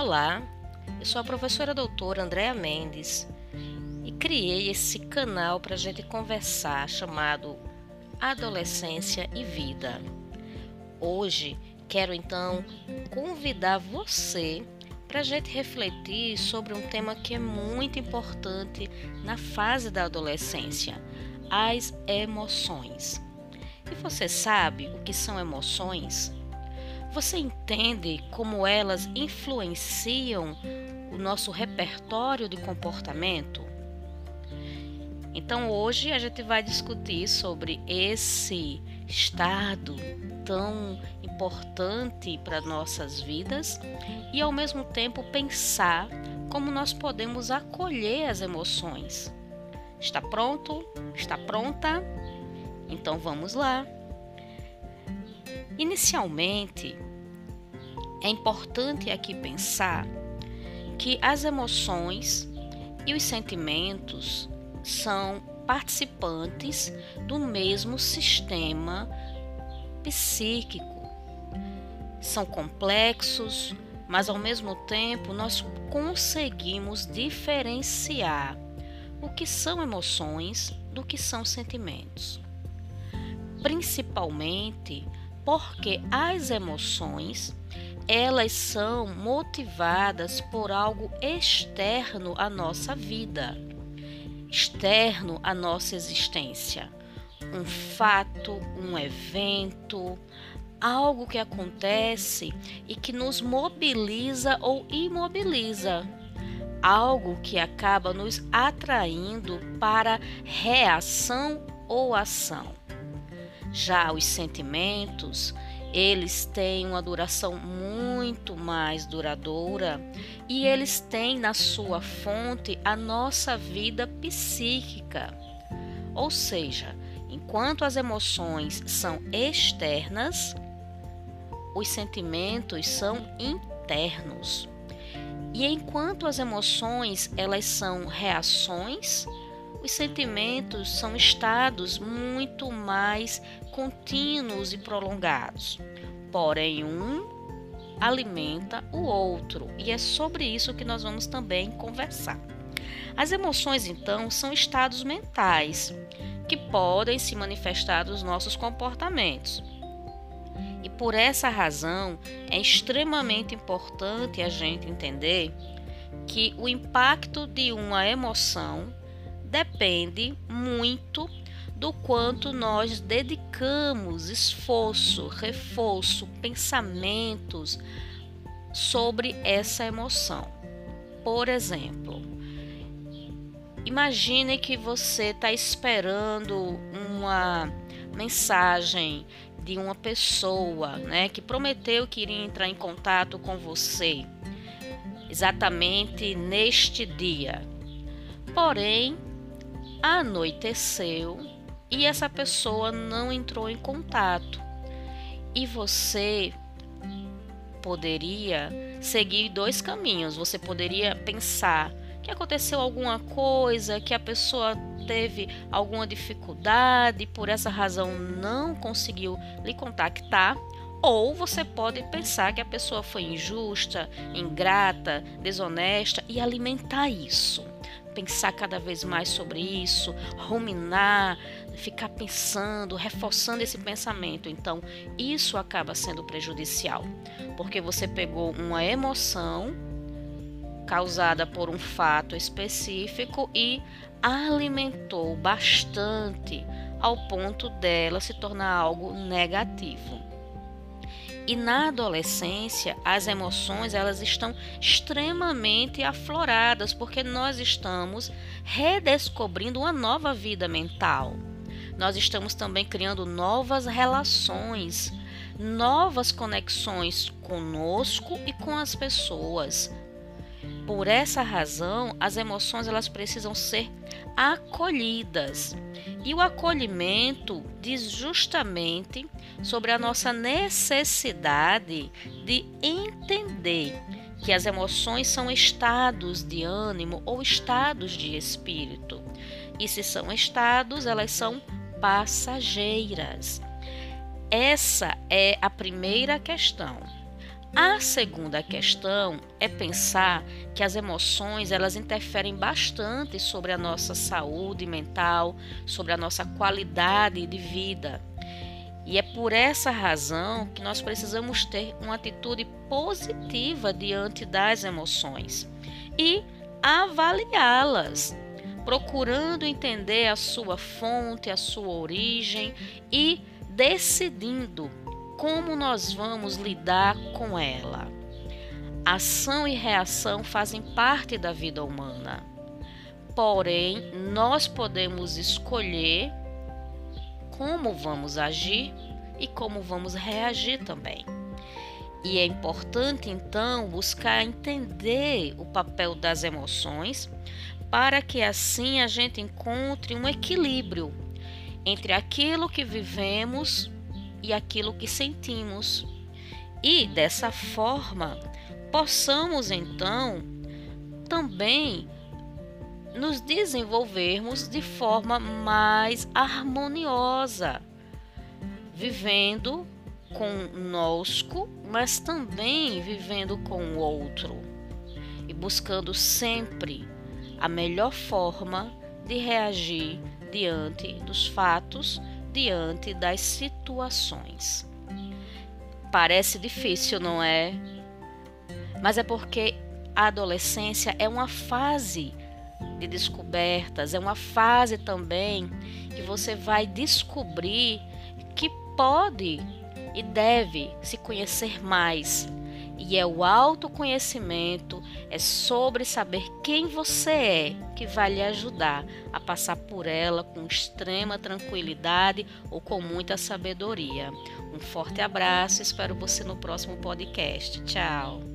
Olá, eu sou a professora doutora Andréa Mendes e criei esse canal para a gente conversar chamado Adolescência e Vida. Hoje quero então convidar você para a gente refletir sobre um tema que é muito importante na fase da adolescência: as emoções. E você sabe o que são emoções? Você entende como elas influenciam o nosso repertório de comportamento? Então hoje a gente vai discutir sobre esse estado tão importante para nossas vidas e ao mesmo tempo pensar como nós podemos acolher as emoções. Está pronto? Está pronta? Então vamos lá. Inicialmente, é importante aqui pensar que as emoções e os sentimentos são participantes do mesmo sistema psíquico. São complexos, mas ao mesmo tempo nós conseguimos diferenciar o que são emoções do que são sentimentos. Principalmente porque as emoções elas são motivadas por algo externo à nossa vida, externo à nossa existência. Um fato, um evento, algo que acontece e que nos mobiliza ou imobiliza. Algo que acaba nos atraindo para reação ou ação. Já os sentimentos, eles têm uma duração muito mais duradoura e eles têm na sua fonte a nossa vida psíquica. Ou seja, enquanto as emoções são externas, os sentimentos são internos. E enquanto as emoções elas são reações, os sentimentos são estados muito mais contínuos e prolongados. Porém, um alimenta o outro, e é sobre isso que nós vamos também conversar. As emoções, então, são estados mentais que podem se manifestar nos nossos comportamentos. E por essa razão é extremamente importante a gente entender que o impacto de uma emoção depende muito do quanto nós dedicamos esforço, reforço, pensamentos sobre essa emoção. Por exemplo, imagine que você está esperando uma mensagem de uma pessoa, né, que prometeu que iria entrar em contato com você exatamente neste dia. Porém, anoiteceu e essa pessoa não entrou em contato. E você poderia seguir dois caminhos. Você poderia pensar que aconteceu alguma coisa, que a pessoa teve alguma dificuldade, por essa razão não conseguiu lhe contactar, ou você pode pensar que a pessoa foi injusta, ingrata, desonesta e alimentar isso pensar cada vez mais sobre isso, ruminar, ficar pensando, reforçando esse pensamento. Então, isso acaba sendo prejudicial, porque você pegou uma emoção causada por um fato específico e alimentou bastante ao ponto dela se tornar algo negativo. E na adolescência, as emoções elas estão extremamente afloradas porque nós estamos redescobrindo uma nova vida mental. Nós estamos também criando novas relações, novas conexões conosco e com as pessoas. Por essa razão, as emoções elas precisam ser acolhidas. E o acolhimento diz justamente sobre a nossa necessidade de entender que as emoções são estados de ânimo ou estados de espírito. E se são estados, elas são passageiras. Essa é a primeira questão. A segunda questão é pensar que as emoções elas interferem bastante sobre a nossa saúde mental, sobre a nossa qualidade de vida. E é por essa razão que nós precisamos ter uma atitude positiva diante das emoções e avaliá-las, procurando entender a sua fonte, a sua origem e decidindo como nós vamos lidar com ela. Ação e reação fazem parte da vida humana. Porém, nós podemos escolher como vamos agir e como vamos reagir também. E é importante então buscar entender o papel das emoções para que assim a gente encontre um equilíbrio entre aquilo que vivemos e aquilo que sentimos. E dessa forma, possamos então também nos desenvolvermos de forma mais harmoniosa, vivendo conosco, mas também vivendo com o outro e buscando sempre a melhor forma de reagir diante dos fatos diante das situações. Parece difícil, não é? Mas é porque a adolescência é uma fase de descobertas, é uma fase também que você vai descobrir que pode e deve se conhecer mais, e é o autoconhecimento, é sobre saber quem você é que vai lhe ajudar a passar por ela com extrema tranquilidade ou com muita sabedoria. Um forte abraço, espero você no próximo podcast. Tchau.